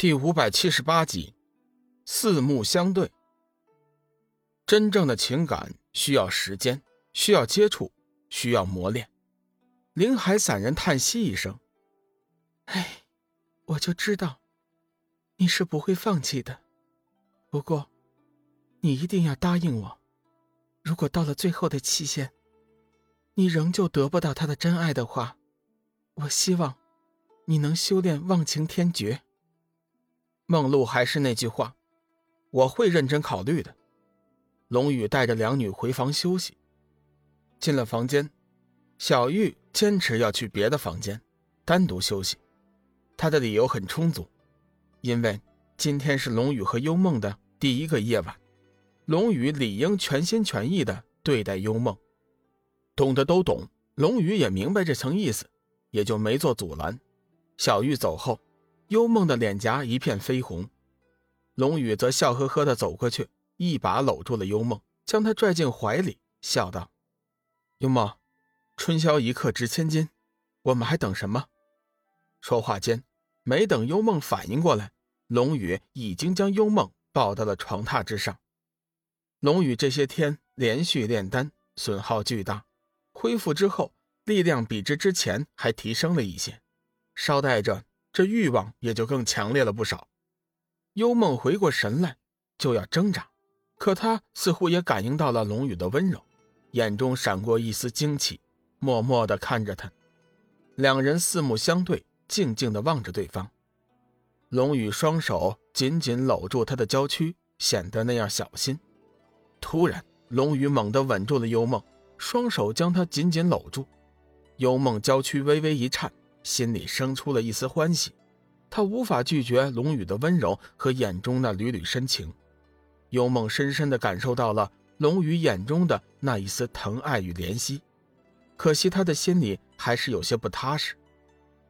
第五百七十八集，四目相对。真正的情感需要时间，需要接触，需要磨练。林海散人叹息一声：“哎，我就知道你是不会放弃的。不过，你一定要答应我，如果到了最后的期限，你仍旧得不到他的真爱的话，我希望你能修炼忘情天诀。”梦露还是那句话，我会认真考虑的。龙宇带着两女回房休息。进了房间，小玉坚持要去别的房间单独休息。她的理由很充足，因为今天是龙宇和幽梦的第一个夜晚，龙宇理应全心全意的对待幽梦。懂的都懂，龙宇也明白这层意思，也就没做阻拦。小玉走后。幽梦的脸颊一片绯红，龙宇则笑呵呵地走过去，一把搂住了幽梦，将她拽进怀里，笑道：“幽梦，春宵一刻值千金，我们还等什么？”说话间，没等幽梦反应过来，龙宇已经将幽梦抱到了床榻之上。龙宇这些天连续炼丹，损耗巨大，恢复之后力量比之之前还提升了一些，捎带着。这欲望也就更强烈了不少。幽梦回过神来，就要挣扎，可他似乎也感应到了龙宇的温柔，眼中闪过一丝惊奇，默默地看着他。两人四目相对，静静地望着对方。龙宇双手紧紧搂住他的娇躯，显得那样小心。突然，龙宇猛地吻住了幽梦，双手将她紧紧搂住。幽梦娇躯微微一颤。心里生出了一丝欢喜，他无法拒绝龙宇的温柔和眼中那缕缕深情。幽梦深深地感受到了龙宇眼中的那一丝疼爱与怜惜，可惜他的心里还是有些不踏实。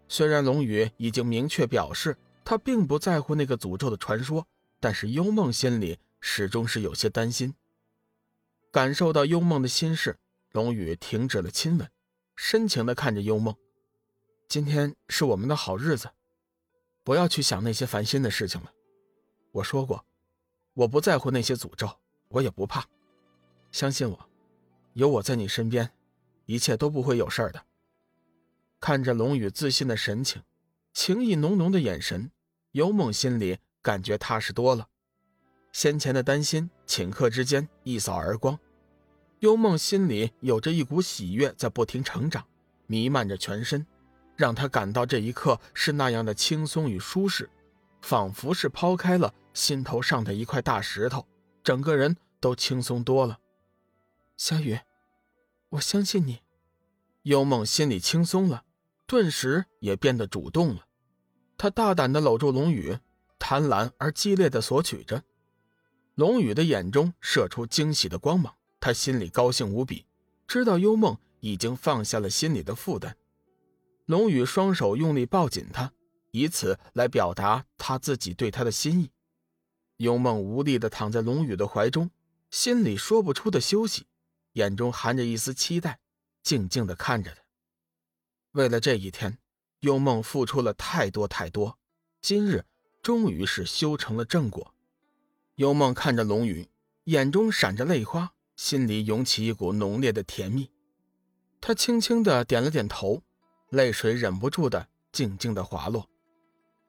虽然龙宇已经明确表示他并不在乎那个诅咒的传说，但是幽梦心里始终是有些担心。感受到幽梦的心事，龙宇停止了亲吻，深情地看着幽梦。今天是我们的好日子，不要去想那些烦心的事情了。我说过，我不在乎那些诅咒，我也不怕。相信我，有我在你身边，一切都不会有事儿的。看着龙宇自信的神情，情意浓浓的眼神，幽梦心里感觉踏实多了。先前的担心顷刻之间一扫而光，幽梦心里有着一股喜悦在不停成长，弥漫着全身。让他感到这一刻是那样的轻松与舒适，仿佛是抛开了心头上的一块大石头，整个人都轻松多了。小雨，我相信你。幽梦心里轻松了，顿时也变得主动了。他大胆地搂住龙宇，贪婪而激烈地索取着。龙宇的眼中射出惊喜的光芒，他心里高兴无比，知道幽梦已经放下了心里的负担。龙宇双手用力抱紧她，以此来表达他自己对她的心意。幽梦无力地躺在龙宇的怀中，心里说不出的休息，眼中含着一丝期待，静静地看着他。为了这一天，幽梦付出了太多太多，今日终于是修成了正果。幽梦看着龙宇，眼中闪着泪花，心里涌起一股浓烈的甜蜜。他轻轻地点了点头。泪水忍不住的静静的滑落。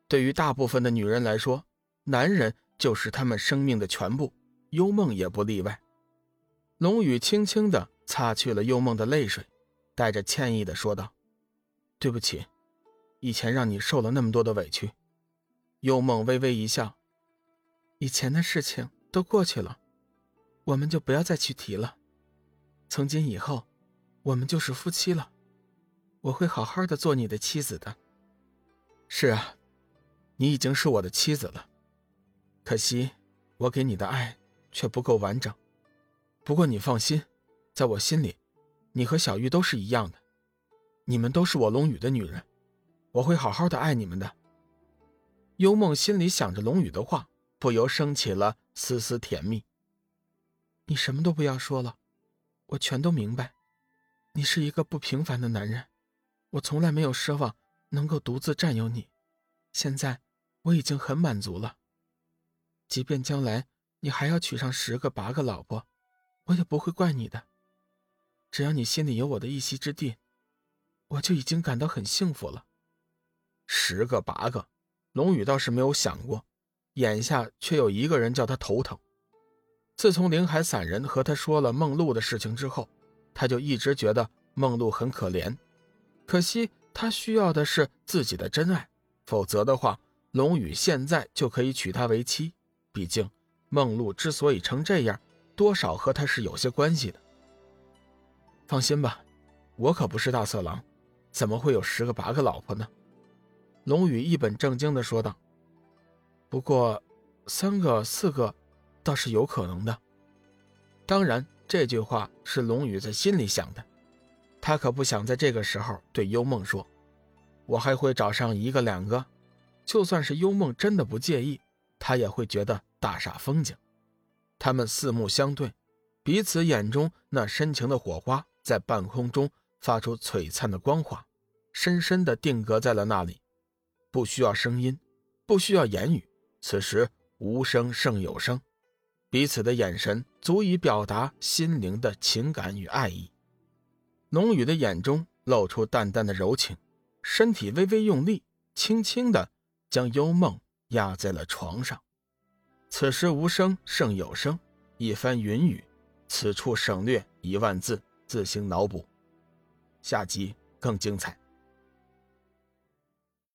对于大部分的女人来说，男人就是她们生命的全部，幽梦也不例外。龙宇轻轻的擦去了幽梦的泪水，带着歉意的说道：“对不起，以前让你受了那么多的委屈。”幽梦微微一笑：“以前的事情都过去了，我们就不要再去提了。从今以后，我们就是夫妻了。”我会好好的做你的妻子的。是啊，你已经是我的妻子了。可惜，我给你的爱却不够完整。不过你放心，在我心里，你和小玉都是一样的。你们都是我龙宇的女人，我会好好的爱你们的。幽梦心里想着龙宇的话，不由升起了丝丝甜蜜。你什么都不要说了，我全都明白。你是一个不平凡的男人。我从来没有奢望能够独自占有你，现在我已经很满足了。即便将来你还要娶上十个八个老婆，我也不会怪你的。只要你心里有我的一席之地，我就已经感到很幸福了。十个八个，龙宇倒是没有想过，眼下却有一个人叫他头疼。自从灵海散人和他说了梦露的事情之后，他就一直觉得梦露很可怜。可惜他需要的是自己的真爱，否则的话，龙宇现在就可以娶她为妻。毕竟，梦露之所以成这样，多少和他是有些关系的。放心吧，我可不是大色狼，怎么会有十个八个老婆呢？龙宇一本正经的说道。不过，三个四个，倒是有可能的。当然，这句话是龙宇在心里想的，他可不想在这个时候对幽梦说：“我还会找上一个两个。”就算是幽梦真的不介意。他也会觉得大煞风景。他们四目相对，彼此眼中那深情的火花在半空中发出璀璨的光华，深深地定格在了那里。不需要声音，不需要言语，此时无声胜有声，彼此的眼神足以表达心灵的情感与爱意。龙宇的眼中露出淡淡的柔情，身体微微用力，轻轻的将幽梦。压在了床上，此时无声胜有声，一番云雨，此处省略一万字，自行脑补。下集更精彩。